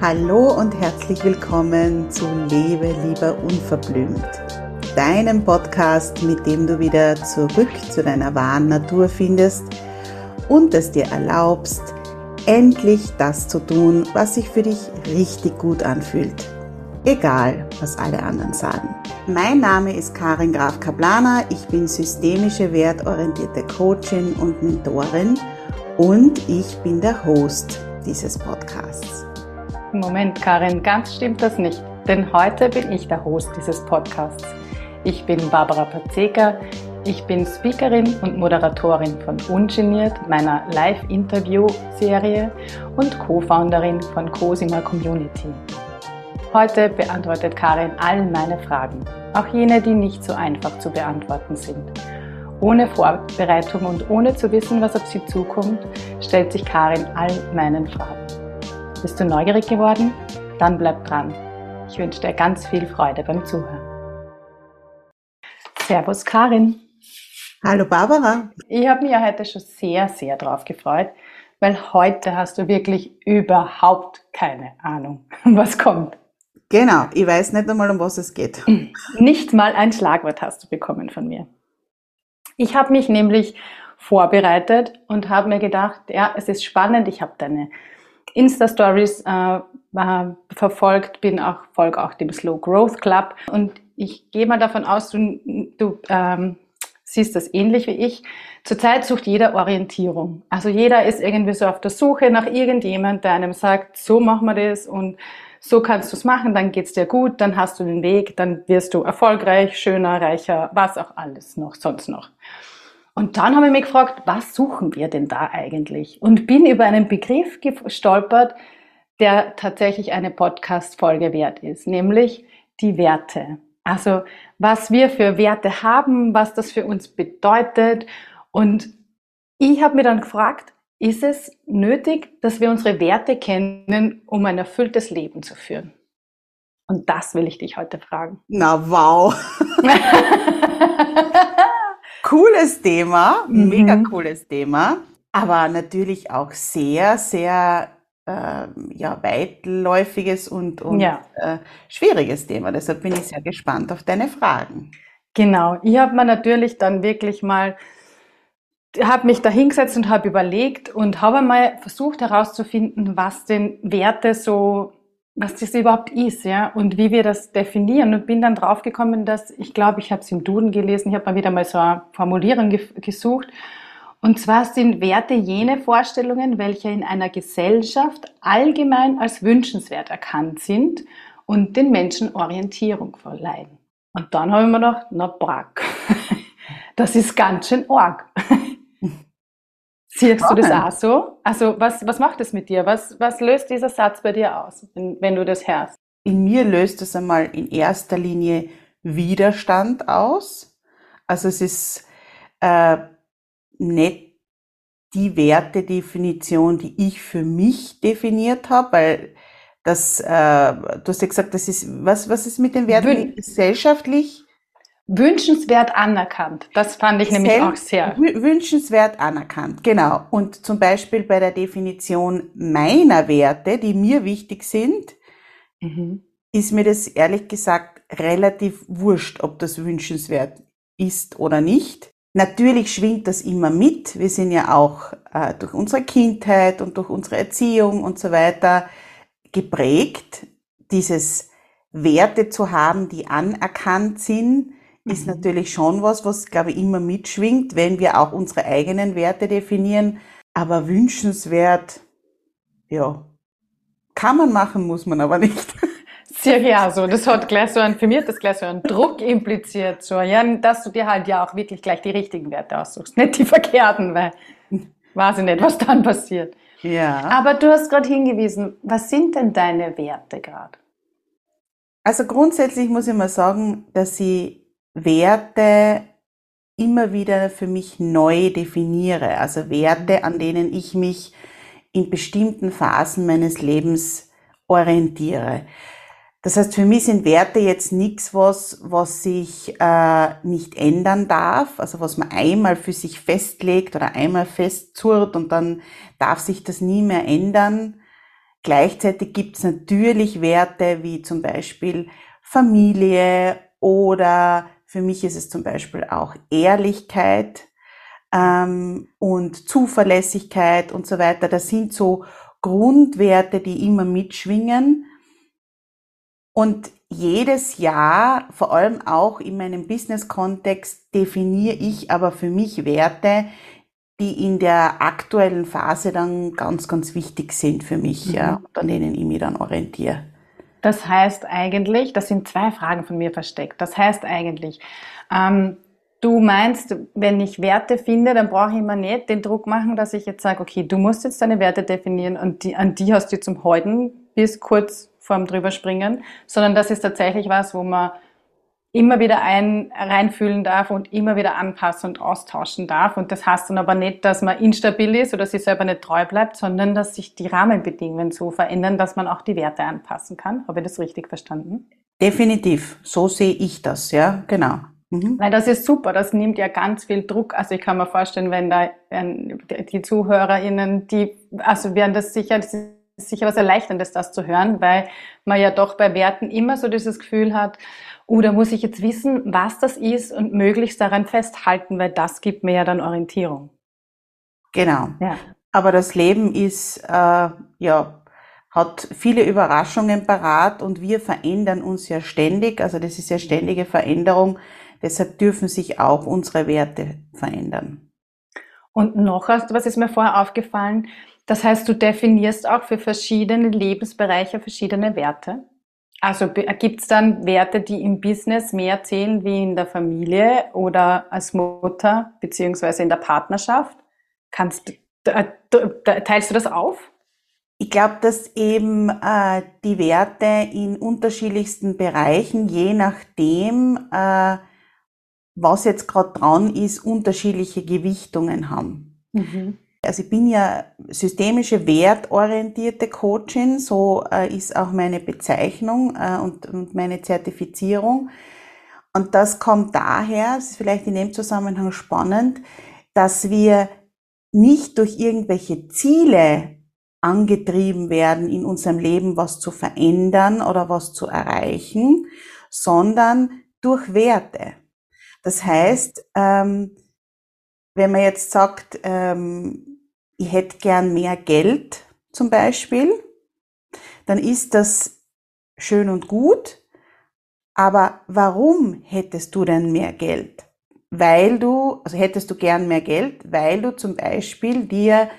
Hallo und herzlich willkommen zu Lebe lieber unverblümt, deinem Podcast, mit dem du wieder zurück zu deiner wahren Natur findest und es dir erlaubst, endlich das zu tun, was sich für dich richtig gut anfühlt. Egal, was alle anderen sagen. Mein Name ist Karin Graf Kaplana. Ich bin systemische wertorientierte Coachin und Mentorin und ich bin der Host dieses Podcasts. Moment, Karin, ganz stimmt das nicht, denn heute bin ich der Host dieses Podcasts. Ich bin Barbara Pazeka. Ich bin Speakerin und Moderatorin von Ungeniert, meiner Live-Interview-Serie und Co-Founderin von Cosima Community. Heute beantwortet Karin all meine Fragen, auch jene, die nicht so einfach zu beantworten sind. Ohne Vorbereitung und ohne zu wissen, was auf sie zukommt, stellt sich Karin all meinen Fragen. Bist du neugierig geworden? Dann bleib dran. Ich wünsche dir ganz viel Freude beim Zuhören. Servus Karin. Hallo Barbara. Ich habe mich ja heute schon sehr, sehr drauf gefreut, weil heute hast du wirklich überhaupt keine Ahnung, was kommt. Genau, ich weiß nicht einmal, um was es geht. Nicht mal ein Schlagwort hast du bekommen von mir. Ich habe mich nämlich vorbereitet und habe mir gedacht, ja, es ist spannend, ich habe deine Insta-Stories äh, verfolgt, bin auch, folge auch dem Slow Growth Club und ich gehe mal davon aus, du, du ähm, siehst das ähnlich wie ich. Zurzeit sucht jeder Orientierung. Also jeder ist irgendwie so auf der Suche nach irgendjemand, der einem sagt, so machen wir das und so kannst du es machen, dann geht's dir gut, dann hast du den Weg, dann wirst du erfolgreich, schöner, reicher, was auch alles noch, sonst noch. Und dann habe ich mich gefragt, was suchen wir denn da eigentlich? Und bin über einen Begriff gestolpert, der tatsächlich eine Podcast-Folge wert ist, nämlich die Werte. Also was wir für Werte haben, was das für uns bedeutet. Und ich habe mir dann gefragt, ist es nötig, dass wir unsere Werte kennen, um ein erfülltes Leben zu führen? Und das will ich dich heute fragen. Na wow. cooles Thema, mhm. mega cooles Thema, aber natürlich auch sehr, sehr äh, ja, weitläufiges und, und ja. äh, schwieriges Thema. Deshalb bin ich sehr gespannt auf deine Fragen. Genau, ich habe mir natürlich dann wirklich mal, habe mich da hingesetzt und habe überlegt und habe mal versucht herauszufinden, was denn Werte so, was das überhaupt ist, ja, und wie wir das definieren und bin dann draufgekommen, dass ich glaube, ich habe es im Duden gelesen, ich habe mal wieder mal so eine Formulierung ge gesucht und zwar sind Werte jene Vorstellungen, welche in einer Gesellschaft allgemein als wünschenswert erkannt sind und den Menschen Orientierung verleihen. Und dann habe ich mir gedacht, na brack, das ist ganz schön arg. Siehst du das auch so? Also was, was macht das mit dir? Was, was löst dieser Satz bei dir aus, wenn, wenn du das hörst? In mir löst es einmal in erster Linie Widerstand aus. Also es ist äh, nicht die Wertedefinition, die ich für mich definiert habe, weil das, äh, du hast ja gesagt, das ist, was, was ist mit den Werten Wün gesellschaftlich? Wünschenswert anerkannt. Das fand ich nämlich auch sehr. Wünschenswert anerkannt, genau. Und zum Beispiel bei der Definition meiner Werte, die mir wichtig sind, mhm. ist mir das ehrlich gesagt relativ wurscht, ob das wünschenswert ist oder nicht. Natürlich schwingt das immer mit. Wir sind ja auch äh, durch unsere Kindheit und durch unsere Erziehung und so weiter geprägt. Dieses Werte zu haben, die anerkannt sind. Ist natürlich schon was, was, glaube ich, immer mitschwingt, wenn wir auch unsere eigenen Werte definieren. Aber wünschenswert, ja, kann man machen, muss man aber nicht. Sehr ja, so. Das hat gleich so ein, für mich hat das gleich so einen Druck impliziert, so, ja, dass du dir halt ja auch wirklich gleich die richtigen Werte aussuchst, nicht die verkehrten, weil weiß ich nicht, was dann passiert. Ja. Aber du hast gerade hingewiesen, was sind denn deine Werte gerade? Also grundsätzlich muss ich mal sagen, dass ich Werte immer wieder für mich neu definiere. Also Werte, an denen ich mich in bestimmten Phasen meines Lebens orientiere. Das heißt, für mich sind Werte jetzt nichts, was, was sich äh, nicht ändern darf, also was man einmal für sich festlegt oder einmal festzurrt und dann darf sich das nie mehr ändern. Gleichzeitig gibt es natürlich Werte wie zum Beispiel Familie oder für mich ist es zum Beispiel auch Ehrlichkeit ähm, und Zuverlässigkeit und so weiter. Das sind so Grundwerte, die immer mitschwingen. Und jedes Jahr, vor allem auch in meinem Business-Kontext, definiere ich aber für mich Werte, die in der aktuellen Phase dann ganz, ganz wichtig sind für mich, mhm. ja, und an denen ich mich dann orientiere. Das heißt eigentlich, das sind zwei Fragen von mir versteckt. Das heißt eigentlich, ähm, du meinst, wenn ich Werte finde, dann brauche ich mir nicht den Druck machen, dass ich jetzt sage, okay, du musst jetzt deine Werte definieren und die, an die hast du zum Heuden bis kurz vorm drüberspringen, sondern das ist tatsächlich was, wo man immer wieder ein, reinfühlen darf und immer wieder anpassen und austauschen darf. Und das heißt dann aber nicht, dass man instabil ist oder sich selber nicht treu bleibt, sondern dass sich die Rahmenbedingungen so verändern, dass man auch die Werte anpassen kann. Habe ich das richtig verstanden? Definitiv. So sehe ich das, ja, genau. Mhm. Weil das ist super, das nimmt ja ganz viel Druck. Also ich kann mir vorstellen, wenn da wenn die ZuhörerInnen, die, also werden das sicher, das sicher was Erleichterndes, das zu hören, weil man ja doch bei Werten immer so dieses Gefühl hat, oh, da muss ich jetzt wissen, was das ist und möglichst daran festhalten, weil das gibt mir ja dann Orientierung. Genau. Ja. Aber das Leben ist, äh, ja, hat viele Überraschungen parat und wir verändern uns ja ständig. Also das ist ja ständige Veränderung. Deshalb dürfen sich auch unsere Werte verändern. Und noch was ist mir vorher aufgefallen, das heißt, du definierst auch für verschiedene Lebensbereiche verschiedene Werte. Also gibt es dann Werte, die im Business mehr zählen wie in der Familie oder als Mutter beziehungsweise in der Partnerschaft? Kannst, teilst du das auf? Ich glaube, dass eben äh, die Werte in unterschiedlichsten Bereichen, je nachdem, äh, was jetzt gerade dran ist, unterschiedliche Gewichtungen haben. Mhm. Also ich bin ja systemische wertorientierte Coachin, so äh, ist auch meine Bezeichnung äh, und, meine Zertifizierung. Und das kommt daher, das ist vielleicht in dem Zusammenhang spannend, dass wir nicht durch irgendwelche Ziele angetrieben werden, in unserem Leben was zu verändern oder was zu erreichen, sondern durch Werte. Das heißt, ähm, wenn man jetzt sagt, ähm, ich hätte gern mehr Geld zum Beispiel, dann ist das schön und gut. Aber warum hättest du denn mehr Geld? Weil du, also hättest du gern mehr Geld, weil du zum Beispiel dir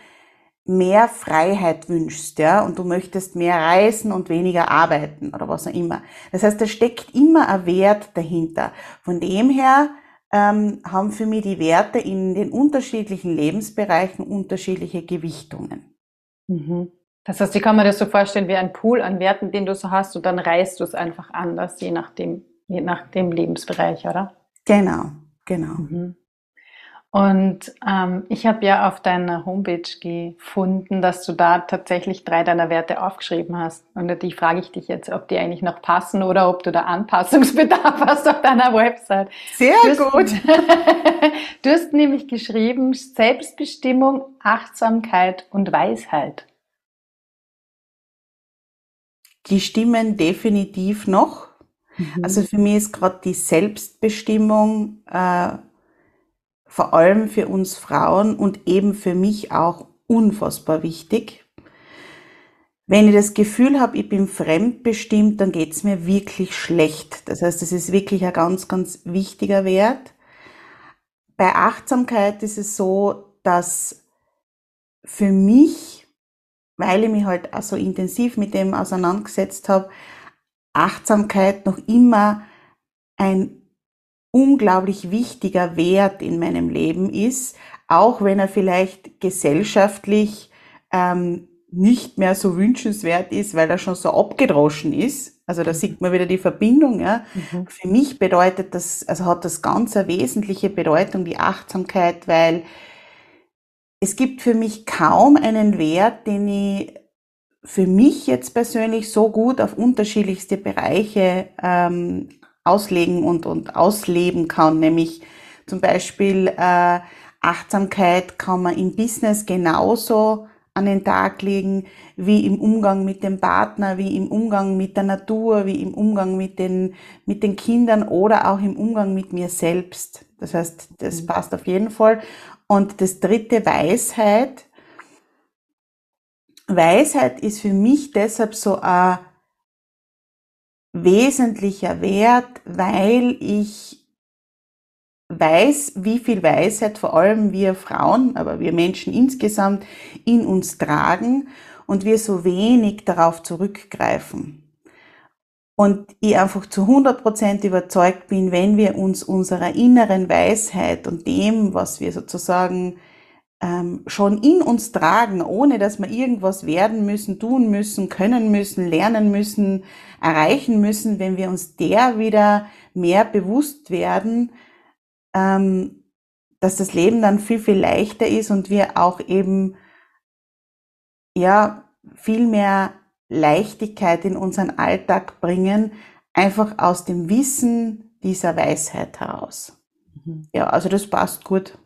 mehr Freiheit wünschst, ja, und du möchtest mehr reisen und weniger arbeiten oder was auch immer. Das heißt, da steckt immer ein Wert dahinter. Von dem her ähm, haben für mich die Werte in den unterschiedlichen Lebensbereichen unterschiedliche Gewichtungen. Mhm. Das heißt, ich kann mir das so vorstellen wie ein Pool an Werten, den du so hast, und dann reißt du es einfach anders, je nach dem, je nach dem Lebensbereich, oder? Genau, genau. Mhm. Und ähm, ich habe ja auf deiner Homepage gefunden, dass du da tatsächlich drei deiner Werte aufgeschrieben hast. Und die frage ich dich jetzt, ob die eigentlich noch passen oder ob du da Anpassungsbedarf hast auf deiner Website. Sehr du gut. du hast nämlich geschrieben Selbstbestimmung, Achtsamkeit und Weisheit. Die stimmen definitiv noch. Mhm. Also für mich ist gerade die Selbstbestimmung äh, vor allem für uns Frauen und eben für mich auch unfassbar wichtig. Wenn ich das Gefühl habe, ich bin fremdbestimmt, dann geht es mir wirklich schlecht. Das heißt, das ist wirklich ein ganz, ganz wichtiger Wert. Bei Achtsamkeit ist es so, dass für mich, weil ich mich halt auch so intensiv mit dem auseinandergesetzt habe, Achtsamkeit noch immer ein unglaublich wichtiger Wert in meinem Leben ist, auch wenn er vielleicht gesellschaftlich ähm, nicht mehr so wünschenswert ist, weil er schon so abgedroschen ist. Also da sieht man wieder die Verbindung. Ja. Mhm. Für mich bedeutet das, also hat das ganz eine wesentliche Bedeutung, die Achtsamkeit, weil es gibt für mich kaum einen Wert, den ich für mich jetzt persönlich so gut auf unterschiedlichste Bereiche ähm, auslegen und, und ausleben kann, nämlich zum Beispiel äh, Achtsamkeit kann man im Business genauso an den Tag legen, wie im Umgang mit dem Partner, wie im Umgang mit der Natur, wie im Umgang mit den, mit den Kindern oder auch im Umgang mit mir selbst. Das heißt, das mhm. passt auf jeden Fall. Und das dritte, Weisheit. Weisheit ist für mich deshalb so ein wesentlicher Wert, weil ich weiß, wie viel Weisheit vor allem wir Frauen, aber wir Menschen insgesamt in uns tragen und wir so wenig darauf zurückgreifen. Und ich einfach zu 100% überzeugt bin, wenn wir uns unserer inneren Weisheit und dem, was wir sozusagen ähm, schon in uns tragen, ohne dass wir irgendwas werden müssen, tun müssen, können müssen, lernen müssen, erreichen müssen, wenn wir uns der wieder mehr bewusst werden, ähm, dass das Leben dann viel, viel leichter ist und wir auch eben, ja, viel mehr Leichtigkeit in unseren Alltag bringen, einfach aus dem Wissen dieser Weisheit heraus. Mhm. Ja, also das passt gut.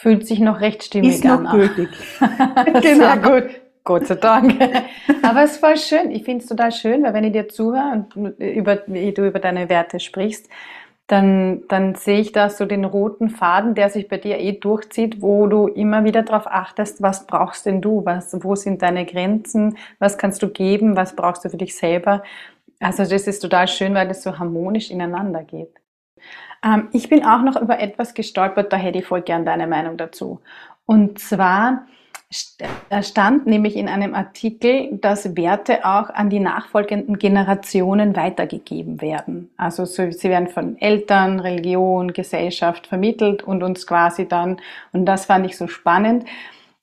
Fühlt sich noch recht stimmig ist an. Ist noch gültig. genau. Sehr gut. Gott sei Dank. Aber es war schön. Ich finde es total schön, weil wenn ich dir zuhöre und über, wie du über deine Werte sprichst, dann, dann sehe ich da so den roten Faden, der sich bei dir eh durchzieht, wo du immer wieder darauf achtest, was brauchst denn du, was, wo sind deine Grenzen, was kannst du geben, was brauchst du für dich selber. Also das ist total schön, weil das so harmonisch ineinander geht. Ähm, ich bin auch noch über etwas gestolpert, da hätte ich voll gern deine Meinung dazu. Und zwar, da stand nämlich in einem Artikel, dass Werte auch an die nachfolgenden Generationen weitergegeben werden. Also sie werden von Eltern, Religion, Gesellschaft vermittelt und uns quasi dann, und das fand ich so spannend,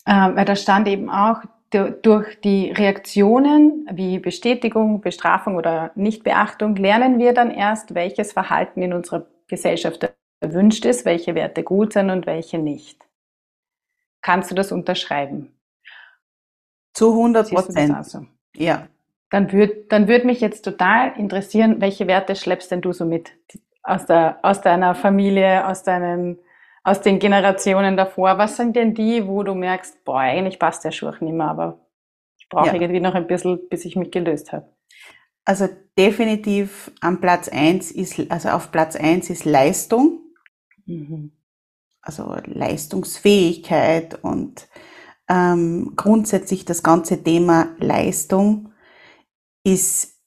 äh, weil da stand eben auch, durch die Reaktionen wie Bestätigung, Bestrafung oder Nichtbeachtung lernen wir dann erst, welches Verhalten in unserer Gesellschaft erwünscht ist, welche Werte gut sind und welche nicht. Kannst du das unterschreiben? Zu 100 Prozent. Also? Ja. Dann würde dann würd mich jetzt total interessieren, welche Werte schleppst denn du so mit aus, der, aus deiner Familie, aus, deinen, aus den Generationen davor? Was sind denn die, wo du merkst, boah, eigentlich passt der Schurch nicht mehr, aber ich brauche ja. irgendwie noch ein bisschen, bis ich mich gelöst habe? Also definitiv am Platz eins ist, also auf Platz eins ist Leistung. Mhm also Leistungsfähigkeit und ähm, grundsätzlich das ganze Thema Leistung ist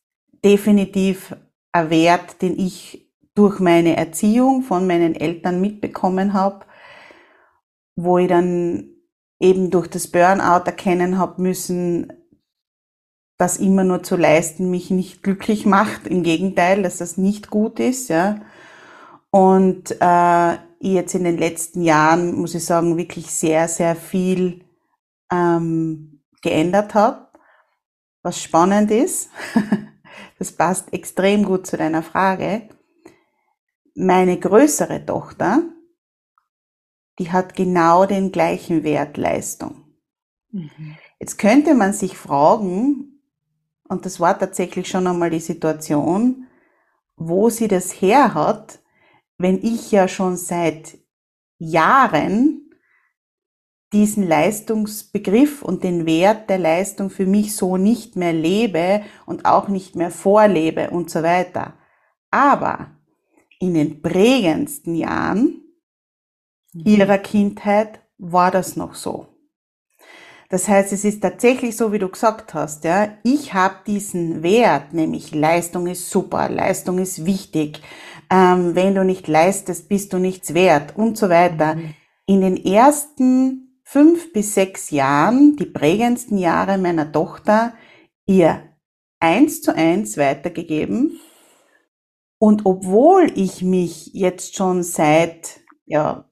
definitiv ein Wert, den ich durch meine Erziehung von meinen Eltern mitbekommen habe, wo ich dann eben durch das Burnout erkennen habe müssen, dass immer nur zu leisten mich nicht glücklich macht. Im Gegenteil, dass das nicht gut ist, ja. Und äh, jetzt in den letzten Jahren, muss ich sagen, wirklich sehr, sehr viel ähm, geändert habe, was spannend ist. das passt extrem gut zu deiner Frage. Meine größere Tochter, die hat genau den gleichen Wert Leistung. Mhm. Jetzt könnte man sich fragen, und das war tatsächlich schon einmal die Situation, wo sie das her hat, wenn ich ja schon seit Jahren diesen Leistungsbegriff und den Wert der Leistung für mich so nicht mehr lebe und auch nicht mehr vorlebe und so weiter. Aber in den prägendsten Jahren mhm. ihrer Kindheit war das noch so. Das heißt, es ist tatsächlich so, wie du gesagt hast, ja, ich habe diesen Wert, nämlich Leistung ist super, Leistung ist wichtig, ähm, wenn du nicht leistest, bist du nichts wert und so weiter. Mhm. In den ersten fünf bis sechs Jahren, die prägendsten Jahre meiner Tochter, ihr eins zu eins weitergegeben. Und obwohl ich mich jetzt schon seit ja,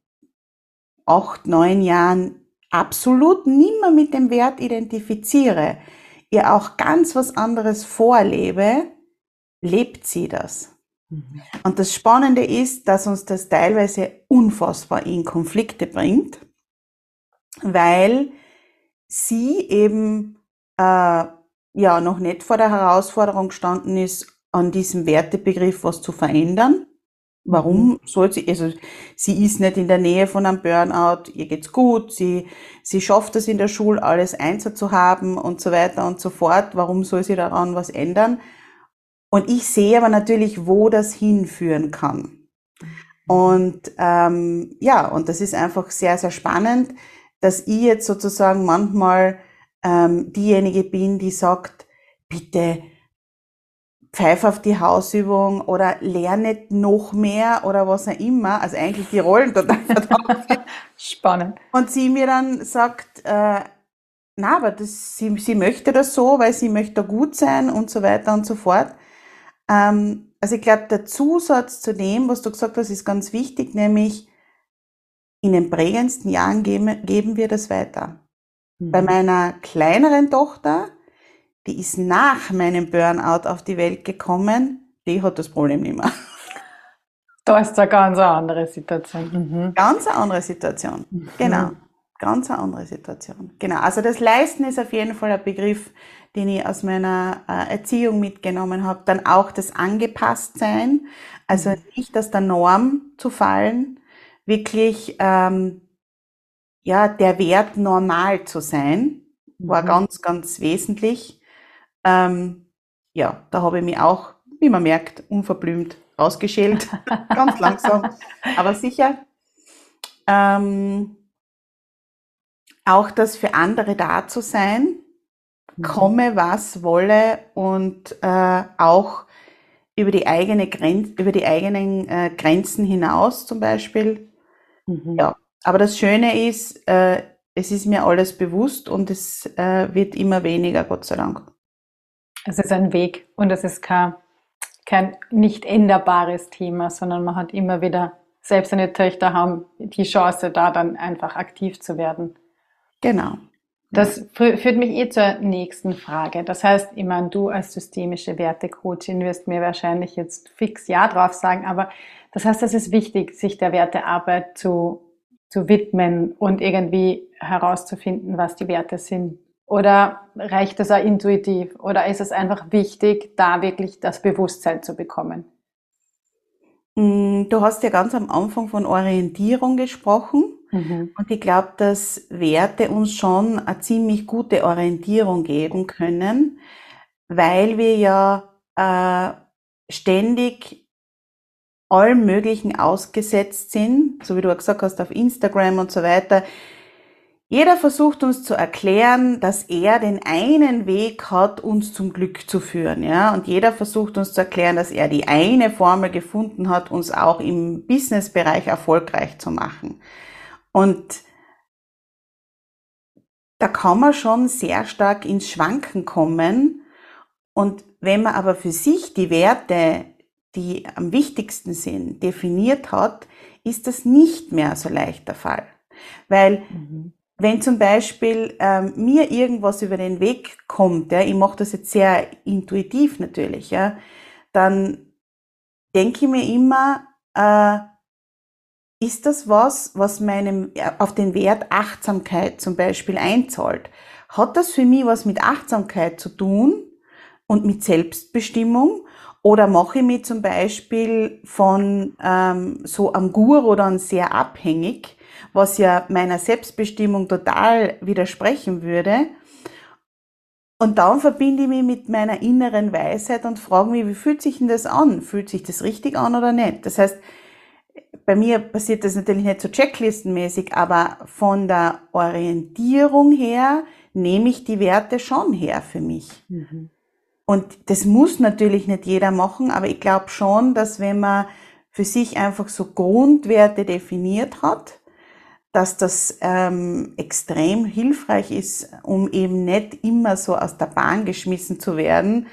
acht, neun Jahren absolut nimmer mit dem Wert identifiziere, ihr auch ganz was anderes vorlebe, lebt sie das. Mhm. Und das Spannende ist, dass uns das teilweise unfassbar in Konflikte bringt, weil sie eben äh, ja noch nicht vor der Herausforderung gestanden ist, an diesem Wertebegriff was zu verändern. Warum mhm. soll sie, also sie ist nicht in der Nähe von einem Burnout, ihr geht's gut, sie, sie schafft es in der Schule, alles Einser zu haben und so weiter und so fort. Warum soll sie daran was ändern? Und ich sehe aber natürlich, wo das hinführen kann. Und ähm, ja, und das ist einfach sehr, sehr spannend, dass ich jetzt sozusagen manchmal ähm, diejenige bin, die sagt, bitte pfeif auf die Hausübung oder lerne noch mehr oder was auch immer. Also eigentlich die Rollen total verdammt. Spannend. Und sie mir dann sagt, äh, na, aber das, sie, sie möchte das so, weil sie möchte gut sein und so weiter und so fort. Ähm, also ich glaube, der Zusatz zu dem, was du gesagt hast, ist ganz wichtig, nämlich in den prägendsten Jahren geben, geben wir das weiter. Mhm. Bei meiner kleineren Tochter, die ist nach meinem Burnout auf die Welt gekommen, die hat das Problem nicht mehr. Da ist eine ganz andere Situation. Mhm. Ganz eine andere Situation. Mhm. Genau. Ganz eine andere Situation. Genau. Also das Leisten ist auf jeden Fall ein Begriff, den ich aus meiner äh, Erziehung mitgenommen habe. Dann auch das Angepasstsein. Also mhm. nicht aus der Norm zu fallen, wirklich ähm, ja der Wert normal zu sein, war mhm. ganz, ganz wesentlich. Ähm, ja, da habe ich mich auch, wie man merkt, unverblümt ausgeschält, ganz langsam, aber sicher. Ähm, auch das für andere da zu sein, mhm. komme was wolle und äh, auch über die eigene Grenz, über die eigenen äh, Grenzen hinaus zum Beispiel. Mhm. Ja, aber das Schöne ist, äh, es ist mir alles bewusst und es äh, wird immer weniger, Gott sei Dank. Es ist ein Weg und es ist kein, kein nicht änderbares Thema, sondern man hat immer wieder, selbst seine Töchter haben die Chance, da dann einfach aktiv zu werden. Genau. Das führt mich eh zur nächsten Frage. Das heißt, ich meine, du als systemische Wertecoachin wirst mir wahrscheinlich jetzt fix Ja drauf sagen, aber das heißt, es ist wichtig, sich der Wertearbeit zu, zu widmen und irgendwie herauszufinden, was die Werte sind. Oder reicht das auch intuitiv? Oder ist es einfach wichtig, da wirklich das Bewusstsein zu bekommen? Mm, du hast ja ganz am Anfang von Orientierung gesprochen. Mhm. Und ich glaube, dass Werte uns schon eine ziemlich gute Orientierung geben können, weil wir ja äh, ständig allem Möglichen ausgesetzt sind, so wie du gesagt hast, auf Instagram und so weiter. Jeder versucht uns zu erklären, dass er den einen Weg hat, uns zum Glück zu führen, ja. Und jeder versucht uns zu erklären, dass er die eine Formel gefunden hat, uns auch im Businessbereich erfolgreich zu machen. Und da kann man schon sehr stark ins Schwanken kommen. Und wenn man aber für sich die Werte, die am wichtigsten sind, definiert hat, ist das nicht mehr so leicht der Fall. Weil mhm. Wenn zum Beispiel ähm, mir irgendwas über den Weg kommt, ja, ich mache das jetzt sehr intuitiv natürlich, ja, dann denke ich mir immer, äh, ist das was, was meinem, auf den Wert Achtsamkeit zum Beispiel einzahlt? Hat das für mich was mit Achtsamkeit zu tun und mit Selbstbestimmung? Oder mache ich mich zum Beispiel von ähm, so am Guru dann sehr abhängig, was ja meiner Selbstbestimmung total widersprechen würde? Und dann verbinde ich mich mit meiner inneren Weisheit und frage mich, wie fühlt sich denn das an? Fühlt sich das richtig an oder nicht? Das heißt, bei mir passiert das natürlich nicht so checklistenmäßig, aber von der Orientierung her nehme ich die Werte schon her für mich. Mhm. Und das muss natürlich nicht jeder machen, aber ich glaube schon, dass wenn man für sich einfach so Grundwerte definiert hat, dass das ähm, extrem hilfreich ist, um eben nicht immer so aus der Bahn geschmissen zu werden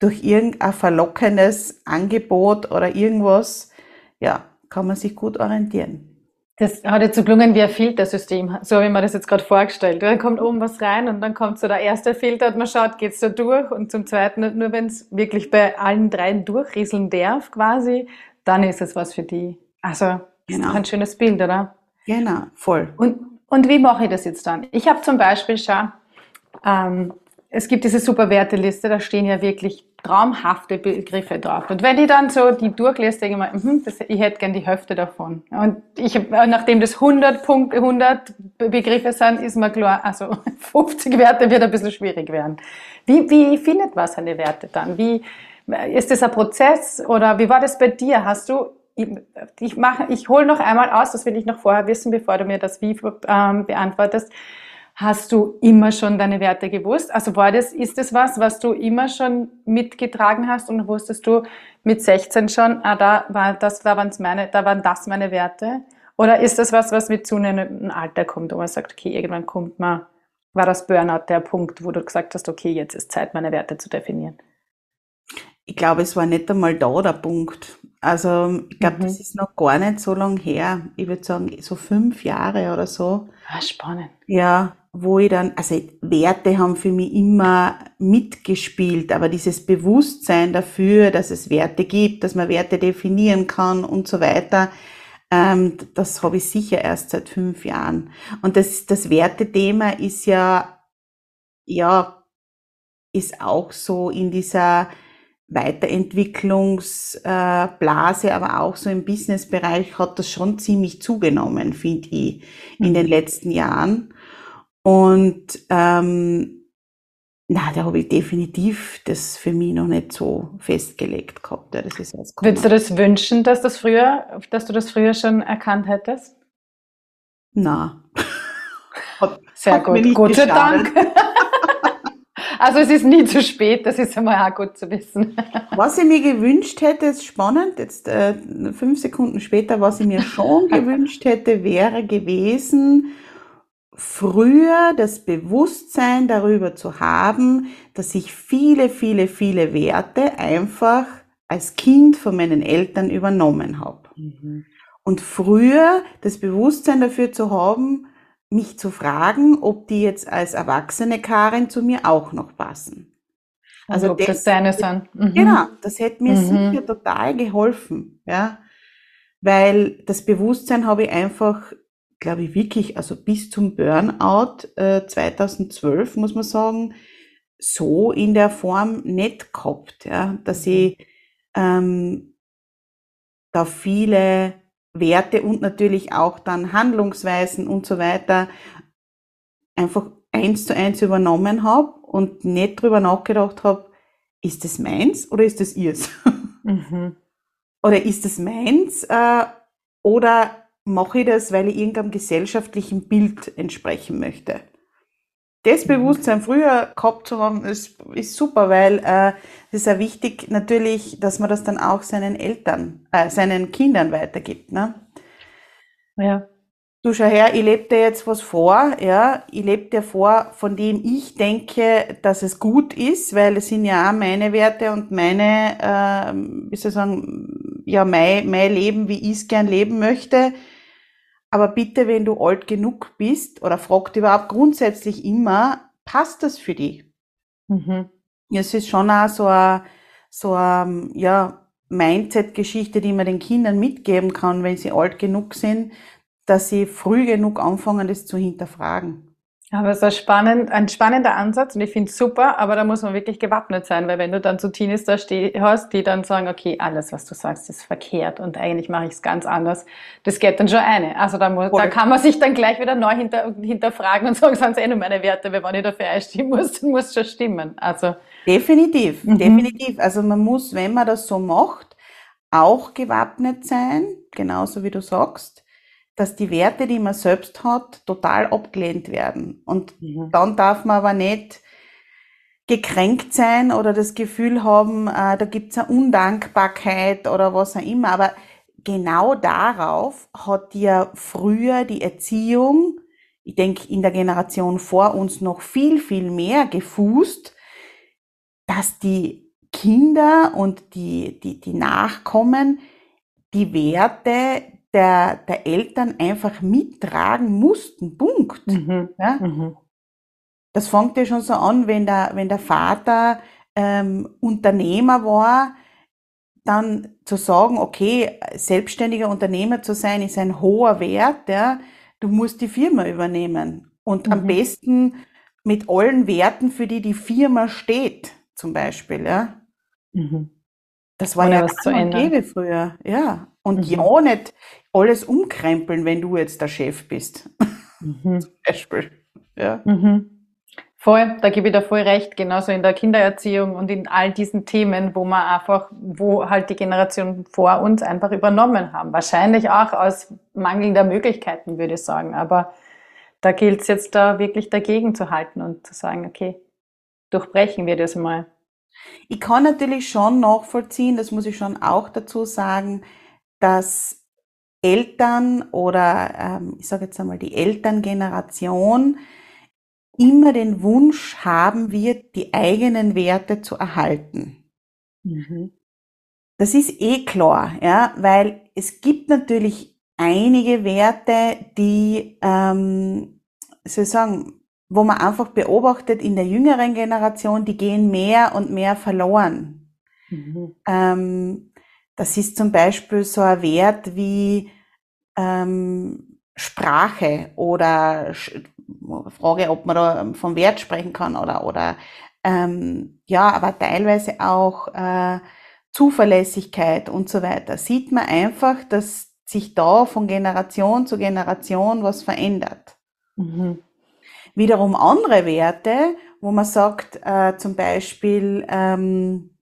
durch irgendein verlockendes Angebot oder irgendwas. Ja, kann man sich gut orientieren. Das hat jetzt so gelungen wie ein Filtersystem, so wie man das jetzt gerade vorgestellt. Da kommt oben was rein und dann kommt so der erste Filter und man schaut, geht's da durch und zum zweiten, nur wenn es wirklich bei allen dreien durchrieseln darf quasi, dann ist es was für die. Also, genau. ist ein schönes Bild, oder? Genau, voll. Und, und wie mache ich das jetzt dann? Ich habe zum Beispiel schon ähm, es gibt diese super Werteliste, da stehen ja wirklich traumhafte Begriffe drauf. Und wenn ich dann so die durchlese, denke ich mir, mh, das, ich hätte gern die Hälfte davon. Und ich, nachdem das 100 Punkte, 100 Begriffe sind, ist mir klar, also 50 Werte wird ein bisschen schwierig werden. Wie, wie findet man seine Werte dann? Wie, ist das ein Prozess oder wie war das bei dir? Hast du ich, mache, ich hole noch einmal aus, das will ich noch vorher wissen, bevor du mir das Wie ähm, beantwortest. Hast du immer schon deine Werte gewusst? Also war das, ist das was, was du immer schon mitgetragen hast und wusstest du mit 16 schon, ah, da war das, da waren meine, da waren das meine Werte? Oder ist das was, was mit zunehmendem Alter kommt, wo man sagt, okay, irgendwann kommt man, war das Burnout der Punkt, wo du gesagt hast, okay, jetzt ist Zeit, meine Werte zu definieren? Ich glaube, es war nicht einmal da der Punkt. Also ich glaube, mhm. das ist noch gar nicht so lang her. Ich würde sagen, so fünf Jahre oder so. Ah, spannend. Ja, wo ich dann, also Werte haben für mich immer mitgespielt, aber dieses Bewusstsein dafür, dass es Werte gibt, dass man Werte definieren kann und so weiter, ähm, das habe ich sicher erst seit fünf Jahren. Und das, das Wertethema ist ja, ja, ist auch so in dieser Weiterentwicklungsblase, aber auch so im Businessbereich hat das schon ziemlich zugenommen, finde ich, in den mhm. letzten Jahren. Und ähm, na, da habe ich definitiv das für mich noch nicht so festgelegt gehabt. Das ist jetzt Würdest du das wünschen, dass das früher, dass du das früher schon erkannt hättest? Na. Sehr hat gut. Sei Dank. Also es ist nie zu spät, das ist einmal auch gut zu wissen. Was ich mir gewünscht hätte, ist spannend, jetzt äh, fünf Sekunden später, was ich mir schon gewünscht hätte, wäre gewesen, früher das Bewusstsein darüber zu haben, dass ich viele, viele, viele Werte einfach als Kind von meinen Eltern übernommen habe. Mhm. Und früher das Bewusstsein dafür zu haben, mich zu fragen, ob die jetzt als erwachsene Karin zu mir auch noch passen. Also ob das, das deine sind. Mhm. Genau, das hätte mir mhm. sicher total geholfen, ja, weil das Bewusstsein habe ich einfach glaube ich, wirklich, also bis zum Burnout äh, 2012, muss man sagen, so in der Form nicht gehabt, ja, dass mhm. ich ähm, da viele Werte und natürlich auch dann Handlungsweisen und so weiter einfach eins zu eins übernommen habe und nicht drüber nachgedacht habe, ist das meins oder ist das ihrs? Mhm. Oder ist das meins äh, oder mache ich das, weil ich irgendeinem gesellschaftlichen Bild entsprechen möchte. Das. Bewusstsein früher gehabt zu haben, ist, ist super, weil äh, es ist ja wichtig natürlich, dass man das dann auch seinen Eltern, äh, seinen Kindern weitergibt. Ne? Ja. Du schau her, ich lebe dir jetzt was vor, ja, ich lebe dir vor, von dem ich denke, dass es gut ist, weil es sind ja auch meine Werte und meine, äh, wie soll ich sagen, ja, mein, mein Leben, wie ich es gern leben möchte aber bitte, wenn du alt genug bist, oder fragt überhaupt grundsätzlich immer, passt das für dich? Mhm. Es ist schon auch so eine, so eine ja, Mindset-Geschichte, die man den Kindern mitgeben kann, wenn sie alt genug sind, dass sie früh genug anfangen, das zu hinterfragen. Aber es ist ein, spannend, ein spannender Ansatz und ich finde es super, aber da muss man wirklich gewappnet sein, weil wenn du dann so Teenies da hast, die dann sagen, okay, alles, was du sagst, ist verkehrt und eigentlich mache ich es ganz anders, das geht dann schon eine. Also da, muss, da kann man sich dann gleich wieder neu hinter, hinterfragen und sagen, sind es eh nur meine Werte, weil wenn ich dafür einstimmen muss, dann muss es schon stimmen. Also Definitiv, mhm. definitiv. Also man muss, wenn man das so macht, auch gewappnet sein, genauso wie du sagst dass die Werte, die man selbst hat, total abgelehnt werden. Und mhm. dann darf man aber nicht gekränkt sein oder das Gefühl haben, äh, da gibt's eine Undankbarkeit oder was auch immer. Aber genau darauf hat ja früher die Erziehung, ich denke in der Generation vor uns noch viel, viel mehr gefußt, dass die Kinder und die, die, die Nachkommen die Werte, der, der Eltern einfach mittragen mussten. Punkt. Mhm. Ja? Mhm. Das fängt ja schon so an, wenn der, wenn der Vater ähm, Unternehmer war, dann zu sagen, okay, selbstständiger Unternehmer zu sein, ist ein hoher Wert, ja, du musst die Firma übernehmen. Und mhm. am besten mit allen Werten, für die die Firma steht, zum Beispiel, ja. Mhm. Das war Ohne ja was zu ändern. früher, ja. Und mhm. ja nicht alles umkrempeln, wenn du jetzt der Chef bist. Mhm. zum Beispiel, ja. Mhm. Voll, da gebe ich dir voll recht, genauso in der Kindererziehung und in all diesen Themen, wo man einfach, wo halt die Generation vor uns einfach übernommen haben. Wahrscheinlich auch aus mangelnder Möglichkeiten, würde ich sagen. Aber da gilt es jetzt da wirklich dagegen zu halten und zu sagen, okay, durchbrechen wir das mal. Ich kann natürlich schon nachvollziehen, das muss ich schon auch dazu sagen, dass Eltern oder ähm, ich sage jetzt einmal die Elterngeneration immer den Wunsch haben wird, die eigenen Werte zu erhalten. Mhm. Das ist eh klar, ja, weil es gibt natürlich einige Werte, die, ähm, soll ich sagen, wo man einfach beobachtet in der jüngeren Generation, die gehen mehr und mehr verloren. Mhm. Ähm, das ist zum Beispiel so ein Wert wie ähm, Sprache oder Frage, ob man da vom Wert sprechen kann oder, oder ähm, ja, aber teilweise auch äh, Zuverlässigkeit und so weiter. Sieht man einfach, dass sich da von Generation zu Generation was verändert. Mhm. Wiederum andere Werte, wo man sagt, äh, zum Beispiel ähm,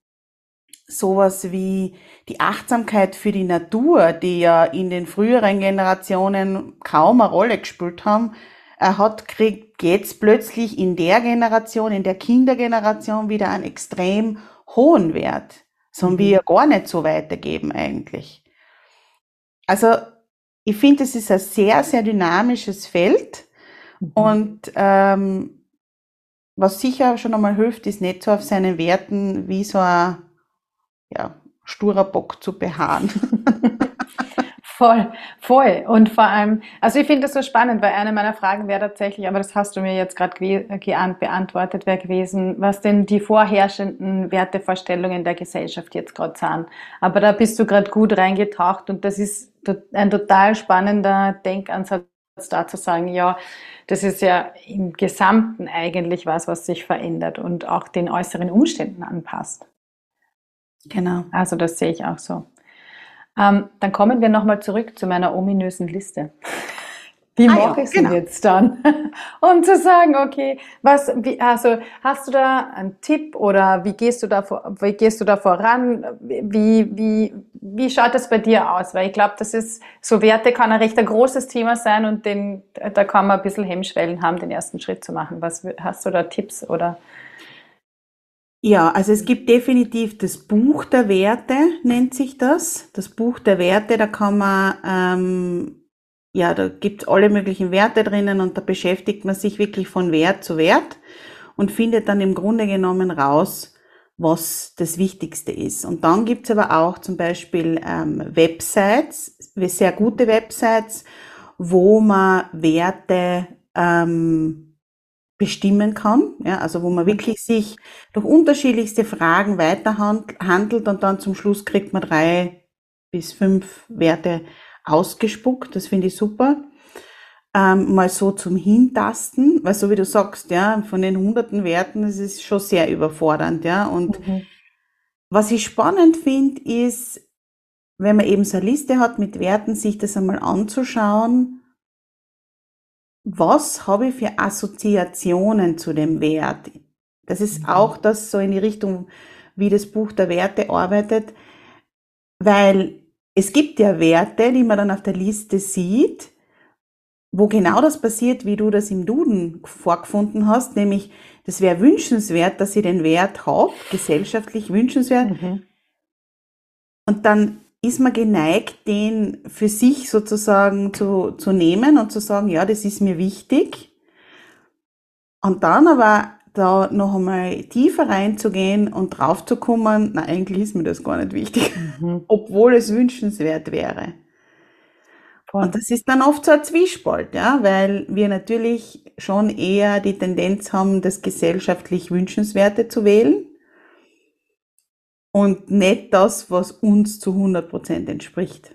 sowas wie die Achtsamkeit für die Natur, die ja in den früheren Generationen kaum eine Rolle gespielt haben, er hat kriegt jetzt plötzlich in der Generation, in der Kindergeneration wieder einen extrem hohen Wert. Haben mhm. wir gar nicht so weitergeben eigentlich. Also ich finde, es ist ein sehr, sehr dynamisches Feld mhm. und ähm, was sicher schon einmal hilft, ist nicht so auf seinen Werten wie so ein ja, sturer Bock zu beharren. Voll, voll. Und vor allem, also ich finde das so spannend, weil eine meiner Fragen wäre tatsächlich, aber das hast du mir jetzt gerade beantwortet, wäre gewesen, was denn die vorherrschenden Wertevorstellungen der Gesellschaft jetzt gerade sind. Aber da bist du gerade gut reingetaucht und das ist ein total spannender Denkansatz da zu sagen, ja, das ist ja im Gesamten eigentlich was, was sich verändert und auch den äußeren Umständen anpasst. Genau. Also das sehe ich auch so. Ähm, dann kommen wir nochmal zurück zu meiner ominösen Liste. Wie ah, mache ja, ich sie genau. jetzt dann? um zu sagen, okay, was, wie, also hast du da einen Tipp oder wie gehst du da, wie gehst du da voran? Wie, wie, wie schaut das bei dir aus? Weil ich glaube, das ist, so Werte kann ein recht ein großes Thema sein und den, da kann man ein bisschen Hemmschwellen haben, den ersten Schritt zu machen. Was, hast du da Tipps oder? Ja, also es gibt definitiv das Buch der Werte, nennt sich das. Das Buch der Werte, da kann man, ähm, ja, da gibt's alle möglichen Werte drinnen und da beschäftigt man sich wirklich von Wert zu Wert und findet dann im Grunde genommen raus, was das Wichtigste ist. Und dann gibt's aber auch zum Beispiel ähm, Websites, sehr gute Websites, wo man Werte ähm, bestimmen kann, ja, also wo man wirklich sich durch unterschiedlichste Fragen weiterhandelt und dann zum Schluss kriegt man drei bis fünf Werte ausgespuckt. Das finde ich super. Ähm, mal so zum Hintasten, weil so wie du sagst, ja, von den hunderten Werten, das ist schon sehr überfordernd, ja. Und mhm. was ich spannend finde, ist, wenn man eben so eine Liste hat mit Werten, sich das einmal anzuschauen was habe ich für Assoziationen zu dem Wert? Das ist mhm. auch das so in die Richtung, wie das Buch der Werte arbeitet, weil es gibt ja Werte, die man dann auf der Liste sieht, wo genau das passiert, wie du das im Duden vorgefunden hast, nämlich das wäre wünschenswert, dass ich den Wert habe, gesellschaftlich wünschenswert. Mhm. Und dann ist man geneigt, den für sich sozusagen zu, zu nehmen und zu sagen, ja, das ist mir wichtig. Und dann aber da noch einmal tiefer reinzugehen und drauf zu kommen, na, eigentlich ist mir das gar nicht wichtig, mhm. obwohl es wünschenswert wäre. Voll. Und das ist dann oft so ein Zwiespalt, ja, weil wir natürlich schon eher die Tendenz haben, das gesellschaftlich Wünschenswerte zu wählen und nicht das, was uns zu 100 Prozent entspricht.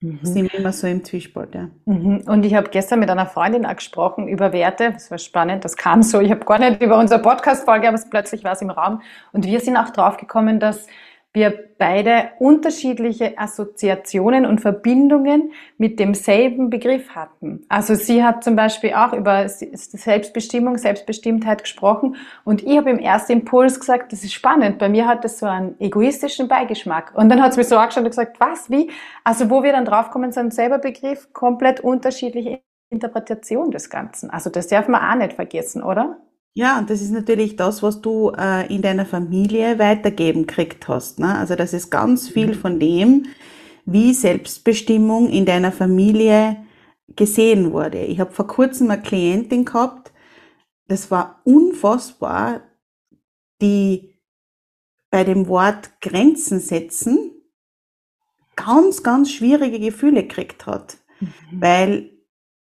Mhm. Sind immer so im Zwiespalt, ja. Mhm. Und ich habe gestern mit einer Freundin auch gesprochen über Werte. Das war spannend, das kam so. Ich habe gar nicht über unsere Podcast-Folge, aber plötzlich war es im Raum. Und wir sind auch drauf gekommen, dass wir beide unterschiedliche Assoziationen und Verbindungen mit demselben Begriff hatten. Also sie hat zum Beispiel auch über Selbstbestimmung, Selbstbestimmtheit gesprochen und ich habe im ersten Impuls gesagt, das ist spannend, bei mir hat das so einen egoistischen Beigeschmack. Und dann hat sie mich so angeschaut und gesagt, was, wie? Also wo wir dann draufkommen, ein selber Begriff, komplett unterschiedliche Interpretation des Ganzen. Also das darf man auch nicht vergessen, oder? Ja, und das ist natürlich das, was du äh, in deiner Familie weitergeben gekriegt hast. Ne? Also das ist ganz viel mhm. von dem, wie Selbstbestimmung in deiner Familie gesehen wurde. Ich habe vor kurzem eine Klientin gehabt, das war unfassbar, die bei dem Wort Grenzen setzen ganz, ganz schwierige Gefühle gekriegt hat, mhm. weil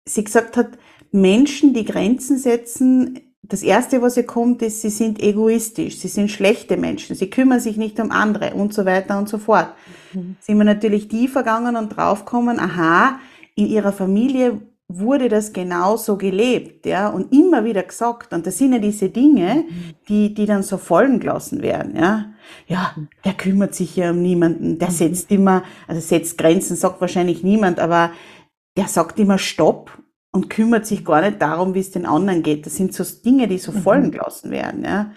sie gesagt hat, Menschen, die Grenzen setzen, das erste, was ihr kommt, ist, sie sind egoistisch, sie sind schlechte Menschen, sie kümmern sich nicht um andere und so weiter und so fort. Mhm. Sind wir natürlich die vergangen und draufkommen, aha, in ihrer Familie wurde das genauso gelebt, ja, und immer wieder gesagt. Und das sind ja diese Dinge, mhm. die, die dann so fallen gelassen werden, ja. Ja, der kümmert sich ja um niemanden, der mhm. setzt immer, also setzt Grenzen, sagt wahrscheinlich niemand, aber der sagt immer Stopp und kümmert sich gar nicht darum, wie es den anderen geht. Das sind so Dinge, die so mhm. fallen gelassen werden. Ja.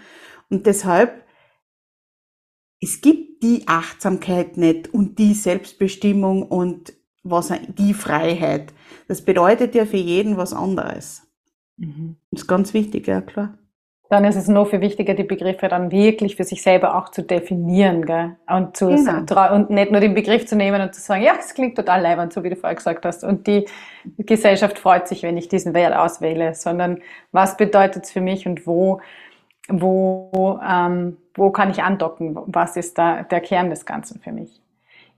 Und deshalb, es gibt die Achtsamkeit nicht und die Selbstbestimmung und was die Freiheit. Das bedeutet ja für jeden was anderes. Mhm. Das ist ganz wichtig, ja klar dann ist es noch viel wichtiger, die Begriffe dann wirklich für sich selber auch zu definieren, gell? Und, zu, genau. und nicht nur den Begriff zu nehmen und zu sagen, ja, das klingt total leibend, so wie du vorher gesagt hast. Und die Gesellschaft freut sich, wenn ich diesen Wert auswähle, sondern was bedeutet es für mich und wo, wo, ähm, wo kann ich andocken? Was ist da der Kern des Ganzen für mich?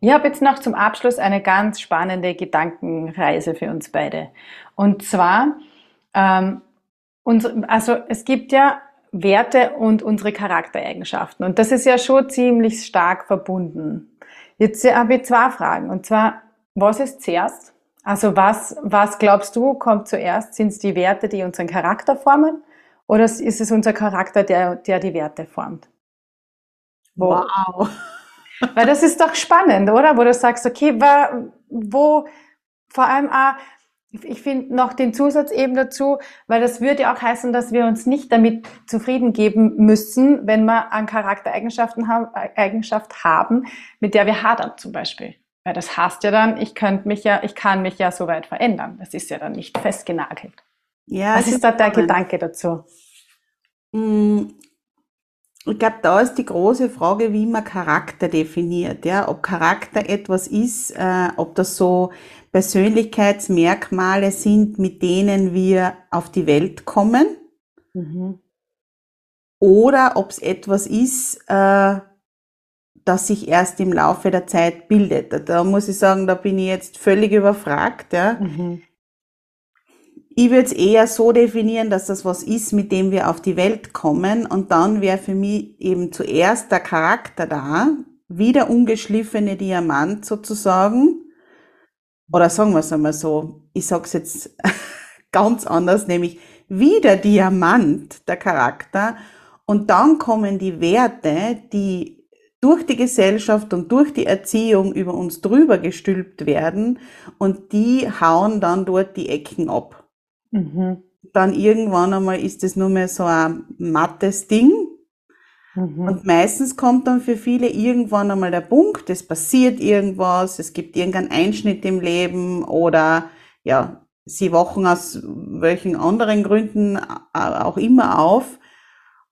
Ich habe jetzt noch zum Abschluss eine ganz spannende Gedankenreise für uns beide. Und zwar, ähm, und also es gibt ja Werte und unsere Charaktereigenschaften. Und das ist ja schon ziemlich stark verbunden. Jetzt habe ich zwei Fragen. Und zwar, was ist zuerst? Also was, was glaubst du, kommt zuerst? Sind es die Werte, die unseren Charakter formen? Oder ist es unser Charakter, der, der die Werte formt? Wo? Wow. Weil das ist doch spannend, oder? Wo du sagst, okay, wo, vor allem auch, ich finde noch den Zusatz eben dazu, weil das würde ja auch heißen, dass wir uns nicht damit zufrieden geben müssen, wenn wir an Charaktereigenschaften haben, Eigenschaft haben, mit der wir hadern zum Beispiel. Weil das heißt ja dann, ich könnte mich ja, ich kann mich ja so weit verändern. Das ist ja dann nicht festgenagelt. Ja, Was ist da der Gedanke dazu? Ich glaube, da ist die große Frage, wie man Charakter definiert. Ja, ob Charakter etwas ist, äh, ob das so Persönlichkeitsmerkmale sind, mit denen wir auf die Welt kommen. Mhm. Oder ob es etwas ist, äh, das sich erst im Laufe der Zeit bildet. Da muss ich sagen, da bin ich jetzt völlig überfragt. Ja. Mhm. Ich würde es eher so definieren, dass das was ist, mit dem wir auf die Welt kommen. Und dann wäre für mich eben zuerst der Charakter da, wie der ungeschliffene Diamant sozusagen oder sagen wir es einmal so, ich sage es jetzt ganz anders, nämlich wie der Diamant, der Charakter, und dann kommen die Werte, die durch die Gesellschaft und durch die Erziehung über uns drüber gestülpt werden und die hauen dann dort die Ecken ab. Mhm. Dann irgendwann einmal ist es nur mehr so ein mattes Ding Mhm. Und meistens kommt dann für viele irgendwann einmal der Punkt, es passiert irgendwas, es gibt irgendeinen Einschnitt im Leben oder ja, sie wachen aus welchen anderen Gründen auch immer auf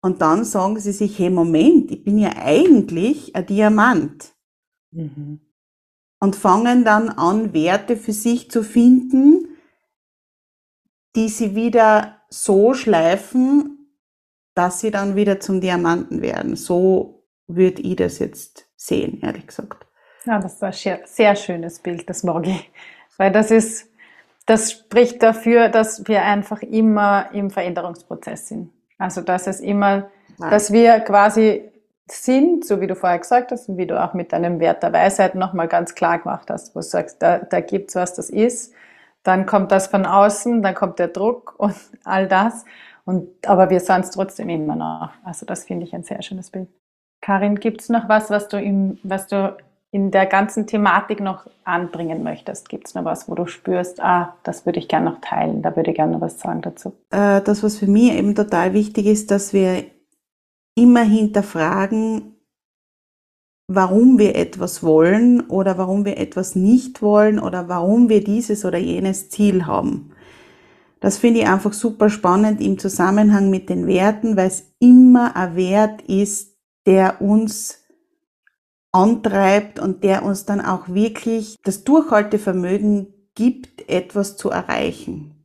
und dann sagen sie sich, hey Moment, ich bin ja eigentlich ein Diamant. Mhm. Und fangen dann an, Werte für sich zu finden, die sie wieder so schleifen, dass sie dann wieder zum Diamanten werden. So würde ich das jetzt sehen, ehrlich gesagt. Ja, das ist ein sehr, sehr schönes Bild, das mag ich. Weil das ist, das spricht dafür, dass wir einfach immer im Veränderungsprozess sind. Also, dass es immer, Nein. dass wir quasi sind, so wie du vorher gesagt hast und wie du auch mit deinem Wert der Weisheit nochmal ganz klar gemacht hast, wo du sagst, da, da gibt's was, das ist, dann kommt das von außen, dann kommt der Druck und all das. Und, aber wir sind es trotzdem immer noch. Also das finde ich ein sehr schönes Bild. Karin, gibt es noch was, was du, im, was du in der ganzen Thematik noch anbringen möchtest? Gibt es noch was, wo du spürst, ah, das würde ich gerne noch teilen, da würde ich gerne noch was sagen dazu? Äh, das, was für mich eben total wichtig ist, dass wir immer hinterfragen, warum wir etwas wollen oder warum wir etwas nicht wollen oder warum wir dieses oder jenes Ziel haben. Das finde ich einfach super spannend im Zusammenhang mit den Werten, weil es immer ein Wert ist, der uns antreibt und der uns dann auch wirklich das Durchhaltevermögen gibt, etwas zu erreichen.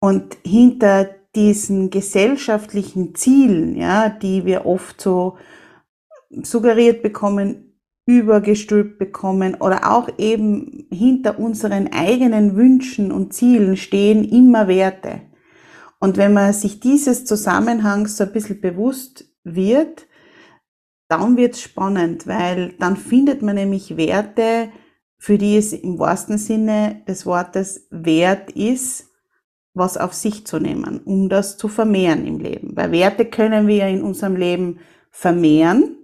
Und hinter diesen gesellschaftlichen Zielen, ja, die wir oft so suggeriert bekommen, übergestülpt bekommen oder auch eben hinter unseren eigenen Wünschen und Zielen stehen immer Werte. Und wenn man sich dieses Zusammenhangs so ein bisschen bewusst wird, dann wird's spannend, weil dann findet man nämlich Werte, für die es im wahrsten Sinne des Wortes wert ist, was auf sich zu nehmen, um das zu vermehren im Leben. Weil Werte können wir ja in unserem Leben vermehren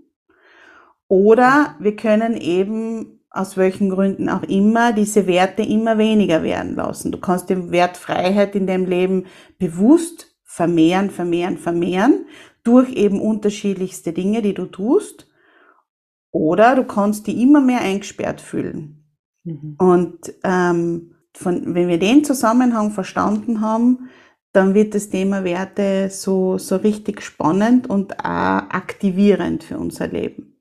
oder wir können eben aus welchen Gründen auch immer diese Werte immer weniger werden lassen. Du kannst den Wert Freiheit in deinem Leben bewusst vermehren, vermehren, vermehren durch eben unterschiedlichste Dinge, die du tust. Oder du kannst die immer mehr eingesperrt fühlen. Mhm. Und ähm, von, wenn wir den Zusammenhang verstanden haben, dann wird das Thema Werte so, so richtig spannend und auch aktivierend für unser Leben.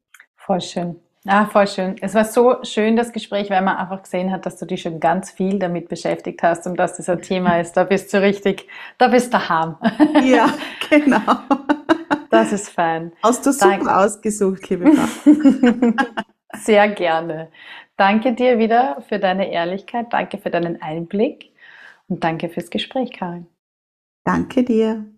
Voll schön. Ah, voll schön. Es war so schön, das Gespräch, weil man einfach gesehen hat, dass du dich schon ganz viel damit beschäftigt hast und dass das ein Thema ist. Da bist du richtig, da bist du daheim. Ja, genau. Das ist fein. Hast du super Danke. ausgesucht, liebe Sehr gerne. Danke dir wieder für deine Ehrlichkeit, danke für deinen Einblick und danke fürs Gespräch, Karin. Danke dir.